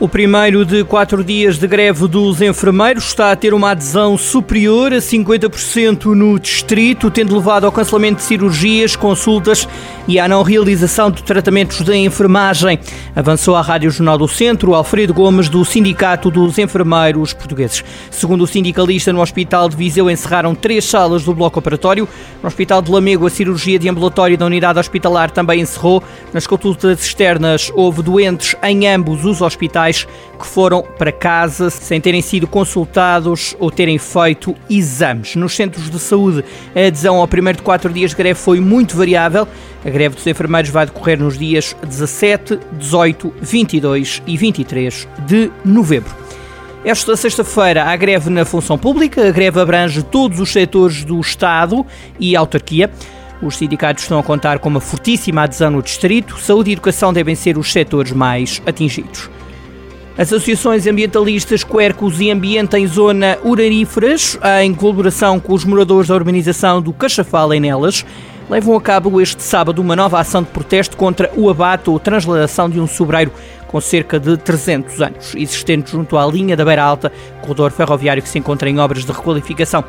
O primeiro de quatro dias de greve dos enfermeiros está a ter uma adesão superior a 50% no distrito, tendo levado ao cancelamento de cirurgias, consultas e à não realização de tratamentos de enfermagem. Avançou à Rádio Jornal do Centro Alfredo Gomes, do Sindicato dos Enfermeiros Portugueses. Segundo o sindicalista, no Hospital de Viseu encerraram três salas do bloco operatório. No Hospital de Lamego, a cirurgia de ambulatório da unidade hospitalar também encerrou. Nas consultas externas, houve doentes em ambos os hospitais que foram para casa sem terem sido consultados ou terem feito exames. Nos centros de saúde, a adesão ao primeiro de quatro dias de greve foi muito variável. A greve dos enfermeiros vai decorrer nos dias 17, 18, 22 e 23 de novembro. Esta sexta-feira há greve na função pública. A greve abrange todos os setores do Estado e autarquia. Os sindicatos estão a contar com uma fortíssima adesão no distrito. Saúde e educação devem ser os setores mais atingidos. As associações ambientalistas Quercos e Ambiente em Zona Uraríferas, em colaboração com os moradores da urbanização do Cachafal em Nelas, levam a cabo este sábado uma nova ação de protesto contra o abate ou transladação de um sobreiro com cerca de 300 anos, existente junto à linha da Beira Alta, corredor ferroviário que se encontra em obras de requalificação.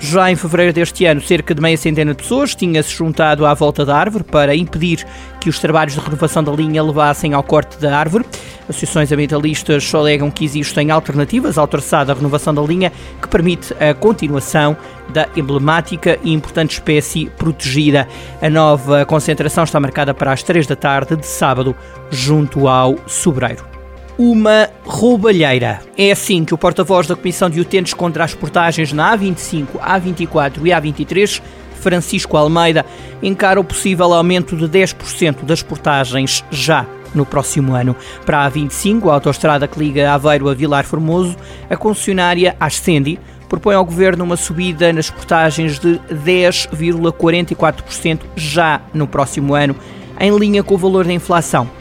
Já em fevereiro deste ano, cerca de meia centena de pessoas tinha-se juntado à volta da árvore para impedir que os trabalhos de renovação da linha levassem ao corte da árvore. Associações ambientalistas alegam que existem alternativas ao traçado da renovação da linha que permite a continuação da emblemática e importante espécie protegida. A nova concentração está marcada para as três da tarde de sábado, junto ao Sobreiro uma roubalheira. É assim que o porta-voz da Comissão de Utentes contra as Portagens na A25, A24 e A23, Francisco Almeida, encara o possível aumento de 10% das portagens já no próximo ano. Para a A25, a autoestrada que liga Aveiro a Vilar Formoso, a concessionária Ascendi propõe ao Governo uma subida nas portagens de 10,44% já no próximo ano, em linha com o valor da inflação.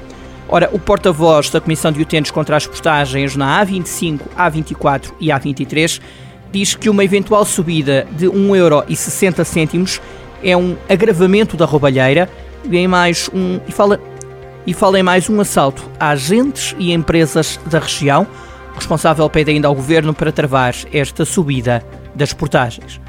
Ora, o porta-voz da Comissão de Utentes contra as Postagens na A25, A24 e A23 diz que uma eventual subida de 1,60€ é um agravamento da roubalheira e, em mais um, e, fala, e fala em mais um assalto a agentes e empresas da região. O responsável pede ainda ao Governo para travar esta subida das portagens.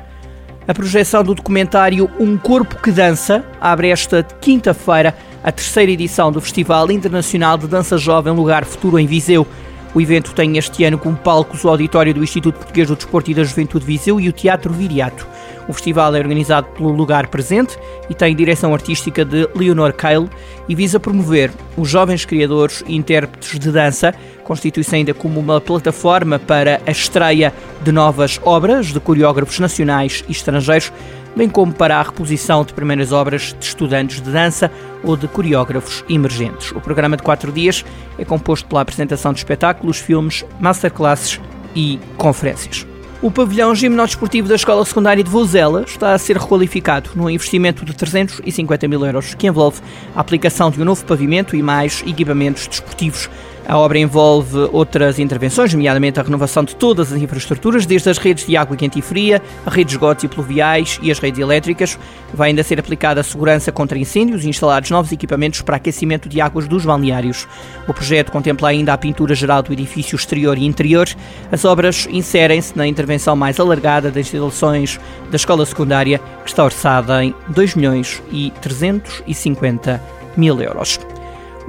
A projeção do documentário Um Corpo que Dança abre esta quinta-feira a terceira edição do Festival Internacional de Dança Jovem Lugar Futuro em Viseu. O evento tem este ano como palcos o auditório do Instituto Português do Desporto e da Juventude Viseu e o Teatro Viriato. O festival é organizado pelo Lugar Presente e tem direção artística de Leonor Cale e visa promover os jovens criadores e intérpretes de dança, constitui-se ainda como uma plataforma para a estreia de novas obras de coreógrafos nacionais e estrangeiros, bem como para a reposição de primeiras obras de estudantes de dança ou de coreógrafos emergentes. O programa de quatro dias é composto pela apresentação de espetáculos, filmes, masterclasses e conferências. O pavilhão gimnodesportivo da Escola Secundária de Vozela está a ser requalificado num investimento de 350 mil euros, que envolve a aplicação de um novo pavimento e mais equipamentos desportivos a obra envolve outras intervenções, nomeadamente a renovação de todas as infraestruturas, desde as redes de água quente e fria, a rede de esgotos e pluviais e as redes elétricas. Vai ainda ser aplicada a segurança contra incêndios e instalados novos equipamentos para aquecimento de águas dos balneários. O projeto contempla ainda a pintura geral do edifício exterior e interior. As obras inserem-se na intervenção mais alargada das instalações da escola secundária, que está orçada em 2 milhões e 350 mil euros.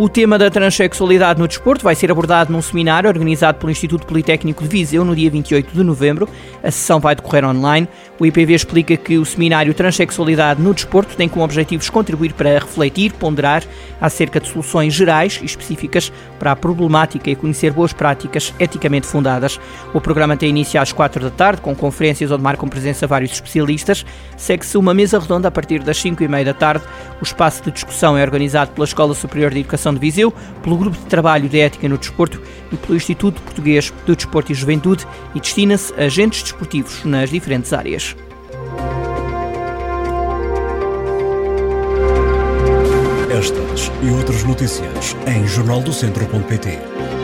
O tema da transexualidade no desporto vai ser abordado num seminário organizado pelo Instituto Politécnico de Viseu no dia 28 de novembro. A sessão vai decorrer online. O IPV explica que o seminário Transexualidade no desporto tem como objetivos contribuir para refletir, ponderar acerca de soluções gerais e específicas para a problemática e conhecer boas práticas eticamente fundadas. O programa tem início às 4 da tarde, com conferências onde marcam presença vários especialistas. Segue-se uma mesa redonda a partir das 5 e meia da tarde. O espaço de discussão é organizado pela Escola Superior de Educação de Viseu, pelo Grupo de Trabalho de Ética no Desporto e pelo Instituto Português do Desporto e Juventude e destina-se a agentes desportivos nas diferentes áreas. Estas e outras notícias em jornaldocentro.pt